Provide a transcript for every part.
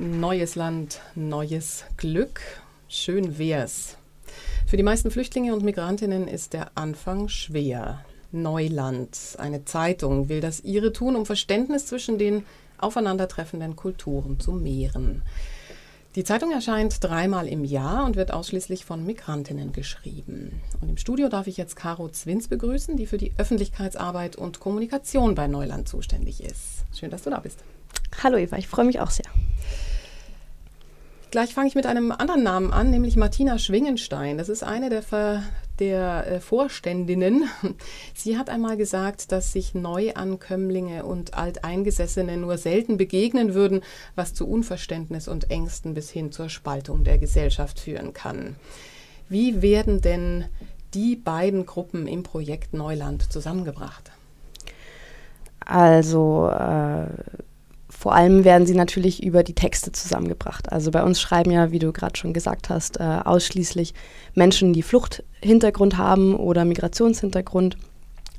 Neues Land, neues Glück. Schön wär's. Für die meisten Flüchtlinge und Migrantinnen ist der Anfang schwer. Neuland, eine Zeitung, will das ihre tun, um Verständnis zwischen den aufeinandertreffenden Kulturen zu mehren. Die Zeitung erscheint dreimal im Jahr und wird ausschließlich von Migrantinnen geschrieben. Und im Studio darf ich jetzt Caro Zwins begrüßen, die für die Öffentlichkeitsarbeit und Kommunikation bei Neuland zuständig ist. Schön, dass du da bist. Hallo Eva, ich freue mich auch sehr. Gleich fange ich mit einem anderen Namen an, nämlich Martina Schwingenstein. Das ist eine der, Ver der äh, Vorständinnen. Sie hat einmal gesagt, dass sich Neuankömmlinge und Alteingesessene nur selten begegnen würden, was zu Unverständnis und Ängsten bis hin zur Spaltung der Gesellschaft führen kann. Wie werden denn die beiden Gruppen im Projekt Neuland zusammengebracht? Also äh, vor allem werden sie natürlich über die Texte zusammengebracht. Also bei uns schreiben ja, wie du gerade schon gesagt hast, äh, ausschließlich Menschen, die Fluchthintergrund haben oder Migrationshintergrund.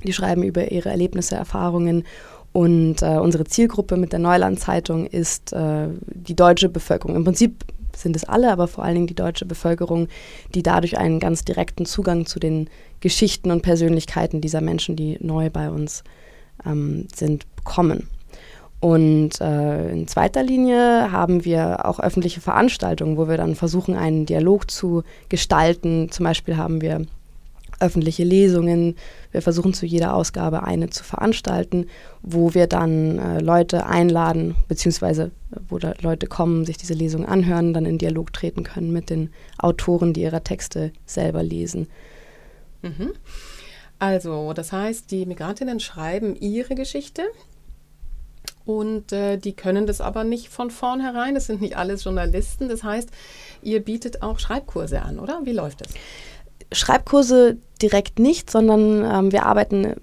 Die schreiben über ihre Erlebnisse, Erfahrungen. Und äh, unsere Zielgruppe mit der Neuland-Zeitung ist äh, die deutsche Bevölkerung. Im Prinzip sind es alle, aber vor allen Dingen die deutsche Bevölkerung, die dadurch einen ganz direkten Zugang zu den Geschichten und Persönlichkeiten dieser Menschen, die neu bei uns ähm, sind, bekommen. Und äh, in zweiter Linie haben wir auch öffentliche Veranstaltungen, wo wir dann versuchen, einen Dialog zu gestalten. Zum Beispiel haben wir öffentliche Lesungen. Wir versuchen zu jeder Ausgabe eine zu veranstalten, wo wir dann äh, Leute einladen, beziehungsweise wo da Leute kommen, sich diese Lesung anhören, dann in Dialog treten können mit den Autoren, die ihre Texte selber lesen. Mhm. Also, das heißt, die Migrantinnen schreiben ihre Geschichte und äh, die können das aber nicht von vornherein. Das sind nicht alles Journalisten. Das heißt, ihr bietet auch Schreibkurse an, oder? Wie läuft das? Schreibkurse direkt nicht, sondern ähm, wir arbeiten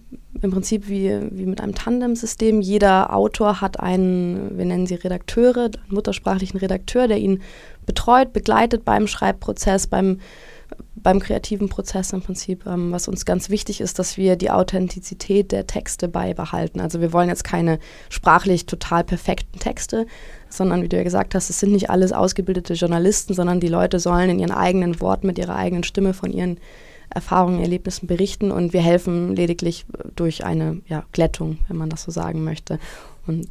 im Prinzip wie, wie mit einem Tandem-System. Jeder Autor hat einen, wir nennen sie Redakteure, einen muttersprachlichen Redakteur, der ihn betreut, begleitet beim Schreibprozess, beim beim kreativen Prozess im Prinzip, ähm, was uns ganz wichtig ist, dass wir die Authentizität der Texte beibehalten. Also wir wollen jetzt keine sprachlich total perfekten Texte, sondern wie du ja gesagt hast, es sind nicht alles ausgebildete Journalisten, sondern die Leute sollen in ihren eigenen Worten, mit ihrer eigenen Stimme von ihren Erfahrungen, Erlebnissen berichten und wir helfen lediglich durch eine ja, Glättung, wenn man das so sagen möchte. Und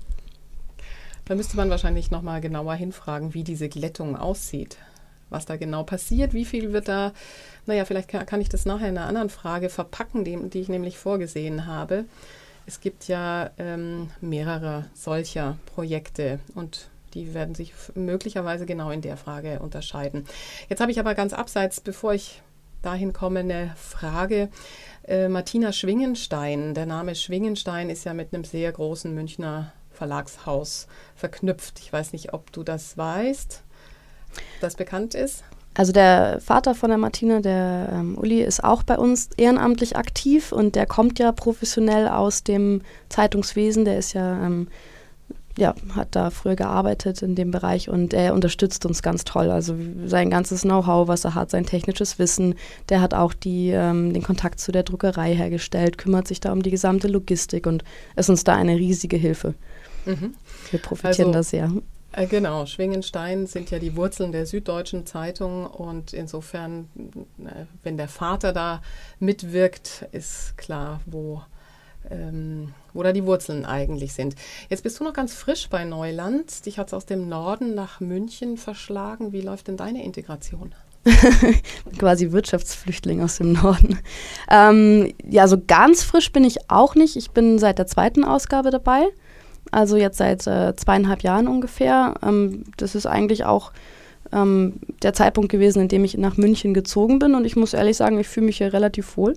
da müsste man wahrscheinlich nochmal genauer hinfragen, wie diese Glättung aussieht was da genau passiert, wie viel wird da, naja, vielleicht kann, ich das nachher in einer anderen Frage verpacken, die, die ich nämlich vorgesehen habe. Es gibt ja ähm, mehrere solcher Projekte und die werden sich möglicherweise genau in der Frage unterscheiden. Jetzt habe ich aber ganz abseits, bevor ich dahin komme, eine Frage. Äh, Martina Schwingenstein, der Name Schwingenstein ist ja mit einem sehr großen Münchner Verlagshaus verknüpft. Ich weiß nicht, ob du das weißt das bekannt ist? Also der Vater von der Martina, der ähm, Uli, ist auch bei uns ehrenamtlich aktiv und der kommt ja professionell aus dem Zeitungswesen. Der ist ja, ähm, ja, hat da früher gearbeitet in dem Bereich und er unterstützt uns ganz toll. Also sein ganzes Know-how, was er hat, sein technisches Wissen, der hat auch die, ähm, den Kontakt zu der Druckerei hergestellt, kümmert sich da um die gesamte Logistik und ist uns da eine riesige Hilfe. Mhm. Wir profitieren also, da sehr. Äh, genau, Schwingenstein sind ja die Wurzeln der Süddeutschen Zeitung und insofern, äh, wenn der Vater da mitwirkt, ist klar, wo, ähm, wo da die Wurzeln eigentlich sind. Jetzt bist du noch ganz frisch bei Neuland. Dich hat es aus dem Norden nach München verschlagen. Wie läuft denn deine Integration? Quasi Wirtschaftsflüchtling aus dem Norden. Ähm, ja, so ganz frisch bin ich auch nicht. Ich bin seit der zweiten Ausgabe dabei also jetzt seit äh, zweieinhalb Jahren ungefähr. Ähm, das ist eigentlich auch ähm, der Zeitpunkt gewesen, in dem ich nach München gezogen bin und ich muss ehrlich sagen, ich fühle mich hier relativ wohl.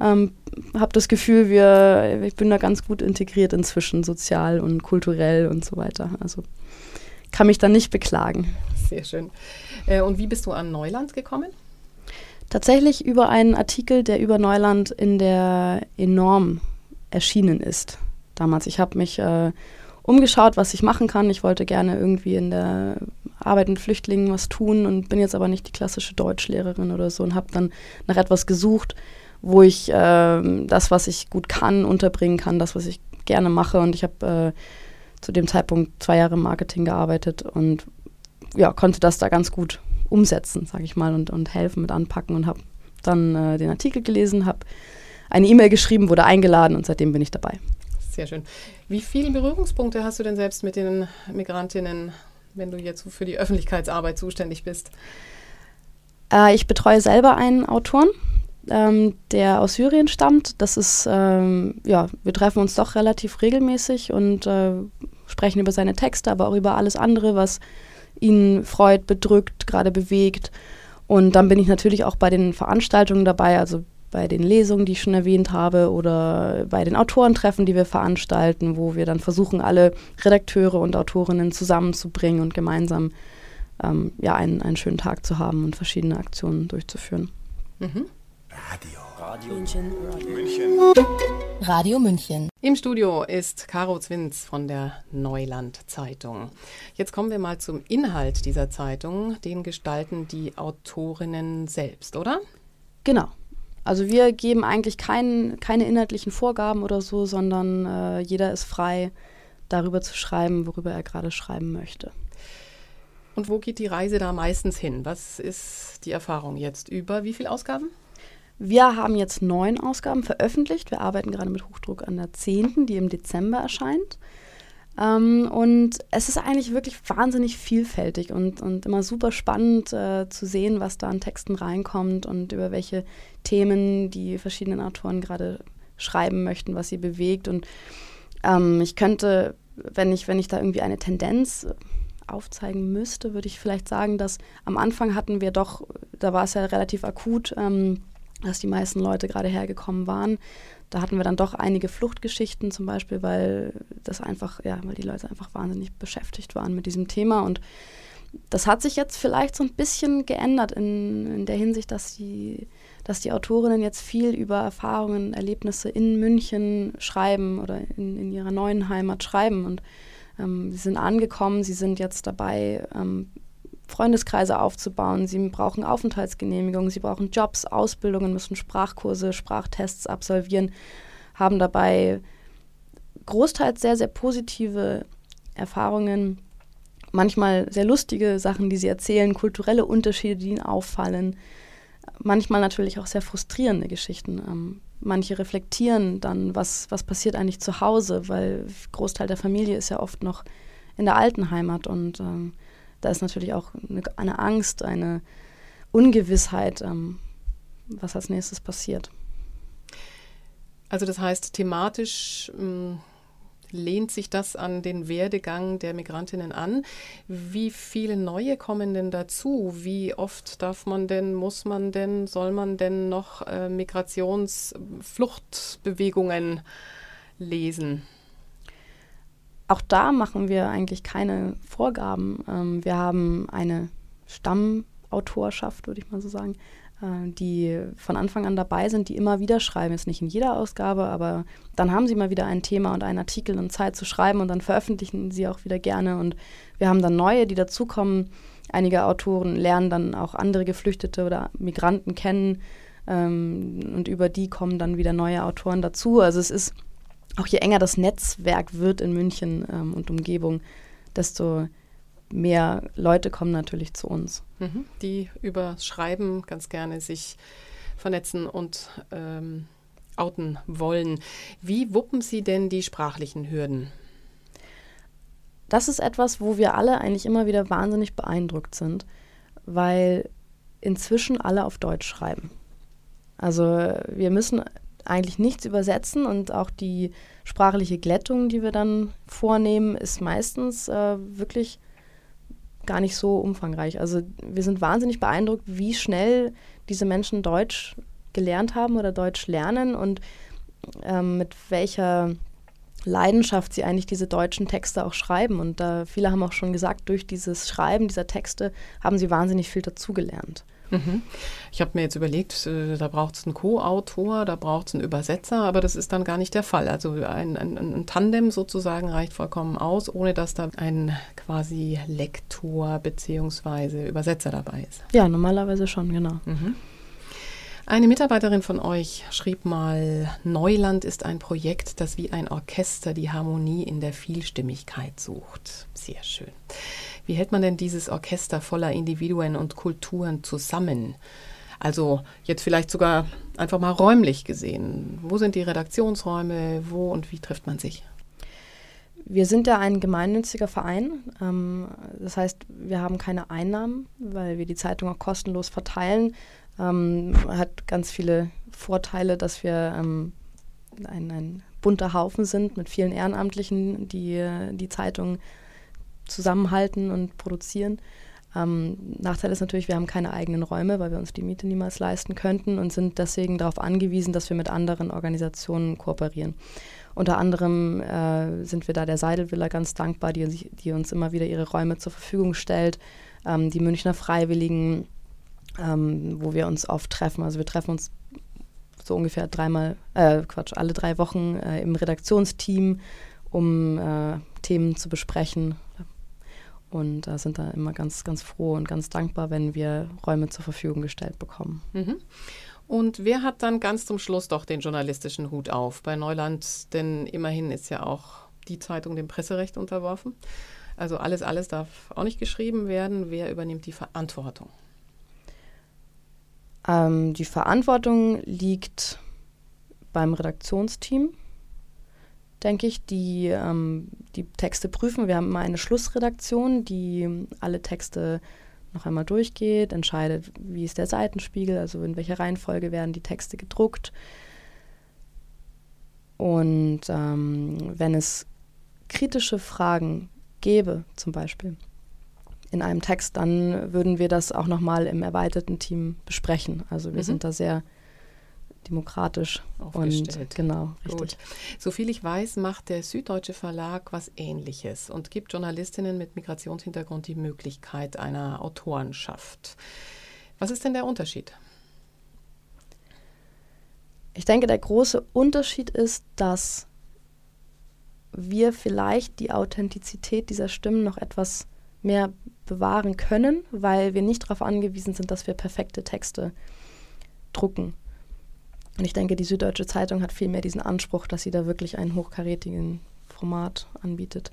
Ähm, habe das Gefühl, wir, ich bin da ganz gut integriert inzwischen, sozial und kulturell und so weiter. Also kann mich da nicht beklagen. Sehr schön. Äh, und wie bist du an Neuland gekommen? Tatsächlich über einen Artikel, der über Neuland in der Enorm erschienen ist damals. Ich habe mich äh, umgeschaut, was ich machen kann. Ich wollte gerne irgendwie in der Arbeit mit Flüchtlingen was tun und bin jetzt aber nicht die klassische Deutschlehrerin oder so und habe dann nach etwas gesucht, wo ich äh, das, was ich gut kann, unterbringen kann, das, was ich gerne mache. Und ich habe äh, zu dem Zeitpunkt zwei Jahre im Marketing gearbeitet und ja, konnte das da ganz gut umsetzen, sage ich mal, und, und helfen mit anpacken und habe dann äh, den Artikel gelesen, habe eine E-Mail geschrieben, wurde eingeladen und seitdem bin ich dabei. Sehr schön. Wie viele Berührungspunkte hast du denn selbst mit den Migrantinnen, wenn du jetzt für die Öffentlichkeitsarbeit zuständig bist? Äh, ich betreue selber einen Autoren, ähm, der aus Syrien stammt. Das ist, ähm, ja, wir treffen uns doch relativ regelmäßig und äh, sprechen über seine Texte, aber auch über alles andere, was ihn freut, bedrückt, gerade bewegt. Und dann bin ich natürlich auch bei den Veranstaltungen dabei, also bei den Lesungen, die ich schon erwähnt habe, oder bei den Autorentreffen, die wir veranstalten, wo wir dann versuchen, alle Redakteure und Autorinnen zusammenzubringen und gemeinsam ähm, ja, einen, einen schönen Tag zu haben und verschiedene Aktionen durchzuführen. Mhm. Radio. Radio München. Radio München. Radio München. Im Studio ist Caro Zwins von der Neuland Zeitung. Jetzt kommen wir mal zum Inhalt dieser Zeitung. Den gestalten die Autorinnen selbst, oder? Genau. Also wir geben eigentlich kein, keine inhaltlichen Vorgaben oder so, sondern äh, jeder ist frei, darüber zu schreiben, worüber er gerade schreiben möchte. Und wo geht die Reise da meistens hin? Was ist die Erfahrung jetzt über wie viele Ausgaben? Wir haben jetzt neun Ausgaben veröffentlicht. Wir arbeiten gerade mit Hochdruck an der zehnten, die im Dezember erscheint. Ähm, und es ist eigentlich wirklich wahnsinnig vielfältig und, und immer super spannend äh, zu sehen, was da an Texten reinkommt und über welche Themen die verschiedenen Autoren gerade schreiben möchten, was sie bewegt. Und ähm, ich könnte, wenn ich, wenn ich da irgendwie eine Tendenz aufzeigen müsste, würde ich vielleicht sagen, dass am Anfang hatten wir doch, da war es ja relativ akut, ähm, dass die meisten Leute gerade hergekommen waren. Da hatten wir dann doch einige Fluchtgeschichten zum Beispiel, weil das einfach, ja, weil die Leute einfach wahnsinnig beschäftigt waren mit diesem Thema. Und das hat sich jetzt vielleicht so ein bisschen geändert in, in der Hinsicht, dass die, dass die Autorinnen jetzt viel über Erfahrungen, Erlebnisse in München schreiben oder in, in ihrer neuen Heimat schreiben. Und ähm, sie sind angekommen, sie sind jetzt dabei, ähm, Freundeskreise aufzubauen. Sie brauchen Aufenthaltsgenehmigungen, sie brauchen Jobs, Ausbildungen, müssen Sprachkurse, Sprachtests absolvieren, haben dabei großteils sehr, sehr positive Erfahrungen, manchmal sehr lustige Sachen, die sie erzählen, kulturelle Unterschiede, die ihnen auffallen, manchmal natürlich auch sehr frustrierende Geschichten. Ähm, manche reflektieren dann, was, was passiert eigentlich zu Hause, weil Großteil der Familie ist ja oft noch in der alten Heimat und ähm, da ist natürlich auch eine, eine Angst, eine Ungewissheit, ähm, was als nächstes passiert. Also das heißt, thematisch ähm, lehnt sich das an den Werdegang der Migrantinnen an. Wie viele neue kommen denn dazu? Wie oft darf man denn, muss man denn, soll man denn noch äh, Migrationsfluchtbewegungen lesen? Auch da machen wir eigentlich keine Vorgaben. Ähm, wir haben eine Stammautorschaft, würde ich mal so sagen, äh, die von Anfang an dabei sind, die immer wieder schreiben. Ist nicht in jeder Ausgabe, aber dann haben sie mal wieder ein Thema und einen Artikel und Zeit zu schreiben und dann veröffentlichen sie auch wieder gerne. Und wir haben dann neue, die dazukommen. Einige Autoren lernen dann auch andere Geflüchtete oder Migranten kennen ähm, und über die kommen dann wieder neue Autoren dazu. Also es ist auch je enger das Netzwerk wird in München ähm, und Umgebung, desto mehr Leute kommen natürlich zu uns. Mhm. Die über Schreiben ganz gerne sich vernetzen und ähm, outen wollen. Wie wuppen Sie denn die sprachlichen Hürden? Das ist etwas, wo wir alle eigentlich immer wieder wahnsinnig beeindruckt sind, weil inzwischen alle auf Deutsch schreiben. Also wir müssen eigentlich nichts übersetzen und auch die sprachliche Glättung, die wir dann vornehmen, ist meistens äh, wirklich gar nicht so umfangreich. Also wir sind wahnsinnig beeindruckt, wie schnell diese Menschen Deutsch gelernt haben oder Deutsch lernen und ähm, mit welcher Leidenschaft sie eigentlich diese deutschen Texte auch schreiben. Und äh, viele haben auch schon gesagt, durch dieses Schreiben dieser Texte haben sie wahnsinnig viel dazugelernt. Mhm. Ich habe mir jetzt überlegt, äh, da braucht es einen Co-Autor, da braucht es einen Übersetzer, aber das ist dann gar nicht der Fall. Also ein, ein, ein, Tandem sozusagen reicht vollkommen aus, ohne dass da ein quasi Lektor bzw. Übersetzer dabei ist. Ja, normalerweise schon, genau. Mhm. Eine Mitarbeiterin von euch schrieb mal, Neuland ist ein Projekt, das wie ein Orchester die Harmonie in der Vielstimmigkeit sucht. Sehr schön. Wie hält man denn dieses Orchester voller Individuen und Kulturen zusammen? Also jetzt vielleicht sogar einfach mal räumlich gesehen. Wo sind die Redaktionsräume? Wo und wie trifft man sich? Wir sind ja ein gemeinnütziger Verein. Ähm, das heißt, wir haben keine Einnahmen, weil wir die Zeitung auch kostenlos verteilen. Ähm, hat ganz viele Vorteile, dass wir ähm, ein, ein, bunter Haufen sind mit vielen Ehrenamtlichen, die die Zeitung zusammenhalten und produzieren. Ähm, Nachteil ist natürlich, wir haben keine eigenen Räume, weil wir uns die Miete niemals leisten könnten und sind deswegen darauf angewiesen, dass wir mit anderen Organisationen kooperieren. Unter anderem äh, sind wir da der Seidelvilla ganz dankbar, die, die, uns immer wieder ihre Räume zur Verfügung stellt. Ähm, die Münchner Freiwilligen, ähm, wo wir uns oft treffen. Also wir treffen uns so ungefähr dreimal, äh, Quatsch, alle drei Wochen äh, im Redaktionsteam, um äh, Themen zu besprechen. Und äh, sind da immer ganz, ganz froh und ganz dankbar, wenn wir Räume zur Verfügung gestellt bekommen. Mhm. Und wer hat dann ganz zum Schluss doch den journalistischen Hut auf bei Neuland? Denn immerhin ist ja auch die Zeitung dem Presserecht unterworfen. Also alles, alles darf auch nicht geschrieben werden. Wer übernimmt die Verantwortung? Ähm, die Verantwortung liegt beim Redaktionsteam, denke ich, die ähm, die Texte prüfen. Wir haben immer eine Schlussredaktion, die alle Texte noch einmal durchgeht, entscheidet, wie ist der Seitenspiegel, also in welcher Reihenfolge werden die Texte gedruckt. Und ähm, wenn es kritische Fragen gäbe, zum Beispiel in einem Text, dann würden wir das auch nochmal im erweiterten Team besprechen. Also wir mhm. sind da sehr demokratisch aufgestellt. Und, genau, richtig. Gut. Soviel ich weiß, macht der Süddeutsche Verlag was Ähnliches und gibt Journalistinnen mit Migrationshintergrund die Möglichkeit einer Autorenschaft. Was ist denn der Unterschied? Ich denke, der große Unterschied ist, dass wir vielleicht die Authentizität dieser Stimmen noch etwas mehr bewahren können, weil wir nicht darauf angewiesen sind, dass wir perfekte Texte drucken. Und ich denke, die Süddeutsche Zeitung hat vielmehr diesen Anspruch, dass sie da wirklich einen hochkarätigen Format anbietet.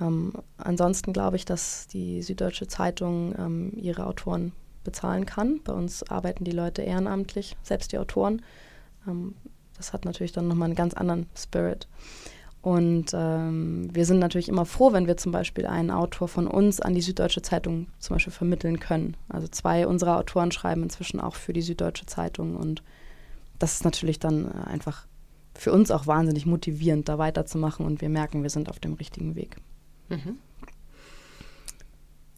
Ähm, ansonsten glaube ich, dass die Süddeutsche Zeitung ähm, ihre Autoren bezahlen kann. Bei uns arbeiten die Leute ehrenamtlich, selbst die Autoren. Ähm, das hat natürlich dann nochmal einen ganz anderen Spirit. Und ähm, wir sind natürlich immer froh, wenn wir zum Beispiel einen Autor von uns an die Süddeutsche Zeitung zum Beispiel vermitteln können. Also zwei unserer Autoren schreiben inzwischen auch für die Süddeutsche Zeitung und das ist natürlich dann äh, einfach für uns auch wahnsinnig motivierend, da weiterzumachen und wir merken, wir sind auf dem richtigen Weg. Mhm.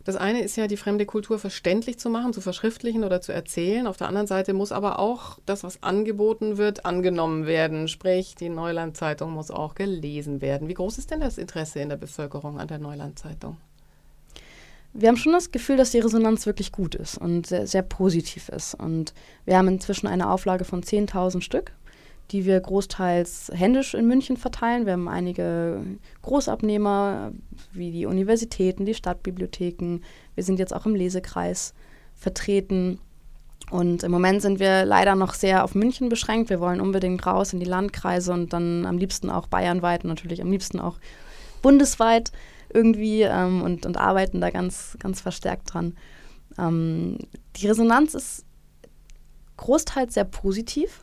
Das eine ist ja, die fremde Kultur verständlich zu machen, zu verschriftlichen oder zu erzählen. Auf der anderen Seite muss aber auch das, was angeboten wird, angenommen werden. Sprich, die Neuland-Zeitung muss auch gelesen werden. Wie groß ist denn das Interesse in der Bevölkerung an der Neuland-Zeitung? wir haben schon das Gefühl, dass die Resonanz wirklich gut ist und sehr, sehr positiv ist. Und wir haben inzwischen eine Auflage von 10.000 Stück, die wir großteils händisch in München verteilen. Wir haben einige Großabnehmer wie die Universitäten, die Stadtbibliotheken. Wir sind jetzt auch im Lesekreis vertreten. Und im Moment sind wir leider noch sehr auf München beschränkt. Wir wollen unbedingt raus in die Landkreise und dann am liebsten auch bayernweit und natürlich am liebsten auch bundesweit irgendwie ähm, und, und arbeiten da ganz, ganz verstärkt dran. Ähm, die Resonanz ist großteils sehr positiv.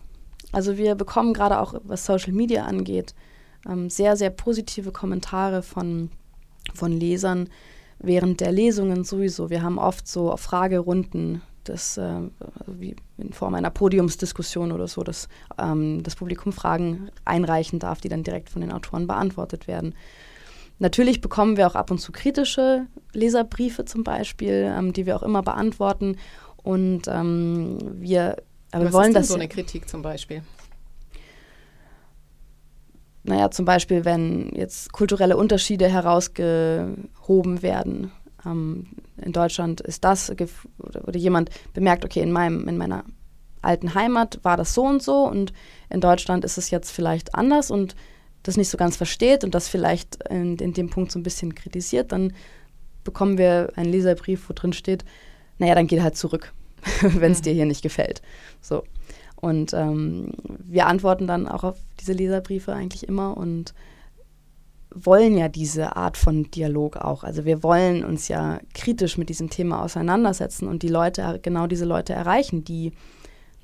Also wir bekommen gerade auch, was Social Media angeht, ähm, sehr, sehr positive Kommentare von, von Lesern während der Lesungen sowieso. Wir haben oft so Fragerunden, das, äh, wie in Form einer Podiumsdiskussion oder so, dass ähm, das Publikum Fragen einreichen darf, die dann direkt von den Autoren beantwortet werden. Natürlich bekommen wir auch ab und zu kritische Leserbriefe zum Beispiel, ähm, die wir auch immer beantworten. Und ähm, wir, aber Was wollen ist denn das. so eine Kritik zum Beispiel? Naja, zum Beispiel, wenn jetzt kulturelle Unterschiede herausgehoben werden. Ähm, in Deutschland ist das, oder, oder jemand bemerkt, okay, in, meinem, in meiner alten Heimat war das so und so und in Deutschland ist es jetzt vielleicht anders und das nicht so ganz versteht und das vielleicht in, in dem Punkt so ein bisschen kritisiert, dann bekommen wir einen Leserbrief, wo drin steht, naja, dann geht halt zurück. Wenn es mhm. dir hier nicht gefällt. So. Und ähm, wir antworten dann auch auf diese Leserbriefe eigentlich immer und wollen ja diese Art von Dialog auch. Also wir wollen uns ja kritisch mit diesem Thema auseinandersetzen und die Leute, genau diese Leute erreichen, die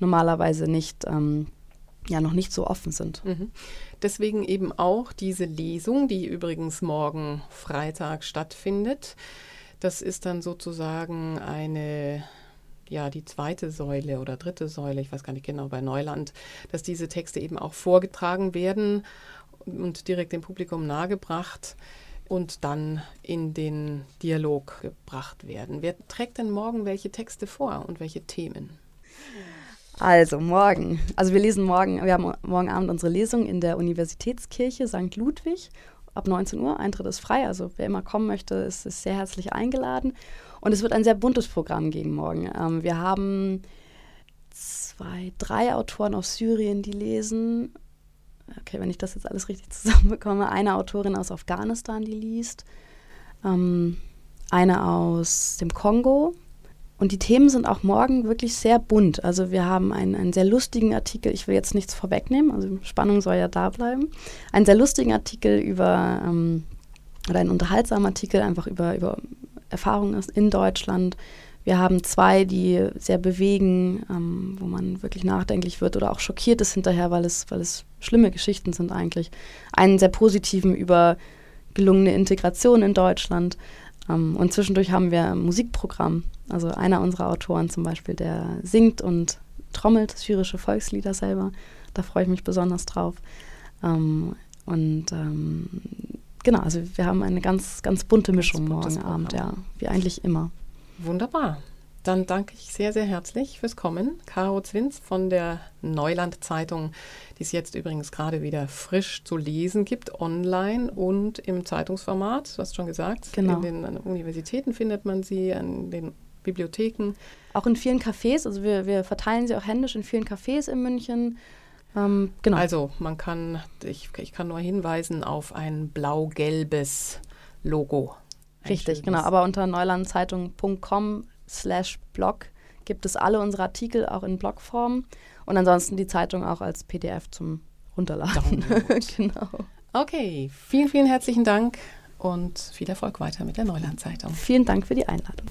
normalerweise nicht, ähm, ja, noch nicht so offen sind. Mhm. Deswegen eben auch diese Lesung, die übrigens morgen Freitag stattfindet. Das ist dann sozusagen eine ja, die zweite Säule oder dritte Säule, ich weiß gar nicht genau, bei Neuland, dass diese Texte eben auch vorgetragen werden und direkt dem Publikum nahegebracht und dann in den Dialog gebracht werden. Wer trägt denn morgen welche Texte vor und welche Themen? Also morgen, also wir lesen morgen, wir haben morgen Abend unsere Lesung in der Universitätskirche St. Ludwig ab 19 Uhr. Eintritt ist frei, also wer immer kommen möchte, ist, ist sehr herzlich eingeladen. Und es wird ein sehr buntes Programm gegen morgen. Ähm, wir haben zwei, drei Autoren aus Syrien, die lesen. Okay, wenn ich das jetzt alles richtig zusammenbekomme. Eine Autorin aus Afghanistan, die liest. Ähm, eine aus dem Kongo, und die Themen sind auch morgen wirklich sehr bunt. Also wir haben einen, einen sehr lustigen Artikel, ich will jetzt nichts vorwegnehmen, also Spannung soll ja da bleiben. Einen sehr lustigen Artikel über, ähm, oder einen unterhaltsamen Artikel einfach über, über Erfahrungen in Deutschland. Wir haben zwei, die sehr bewegen, ähm, wo man wirklich nachdenklich wird oder auch schockiert ist hinterher, weil es, weil es schlimme Geschichten sind eigentlich. Einen sehr positiven über gelungene Integration in Deutschland. Ähm, und zwischendurch haben wir ein Musikprogramm. Also einer unserer Autoren zum Beispiel, der singt und trommelt syrische Volkslieder selber. Da freue ich mich besonders drauf. Ähm, und ähm, genau, also wir haben eine ganz, ganz bunte Mischung morgen Abend, ja, wie eigentlich immer. Wunderbar. Dann danke ich sehr, sehr herzlich fürs Kommen. Caro Zwins von der Neuland Zeitung, die es jetzt übrigens gerade wieder frisch zu lesen gibt, online und im Zeitungsformat. Du hast schon gesagt, genau. in den Universitäten findet man sie, an den Bibliotheken. Auch in vielen Cafés, also wir, wir verteilen sie auch händisch in vielen Cafés in München. Ähm, genau. Also man kann, ich, ich kann nur hinweisen auf ein blau-gelbes Logo. Richtig, genau. Aber unter neulandzeitung.com slash blog gibt es alle unsere Artikel auch in Blogform und ansonsten die Zeitung auch als PDF zum Runterladen. genau. Okay, vielen, vielen herzlichen Dank und viel Erfolg weiter mit der Neuland-Zeitung. Vielen Dank für die Einladung.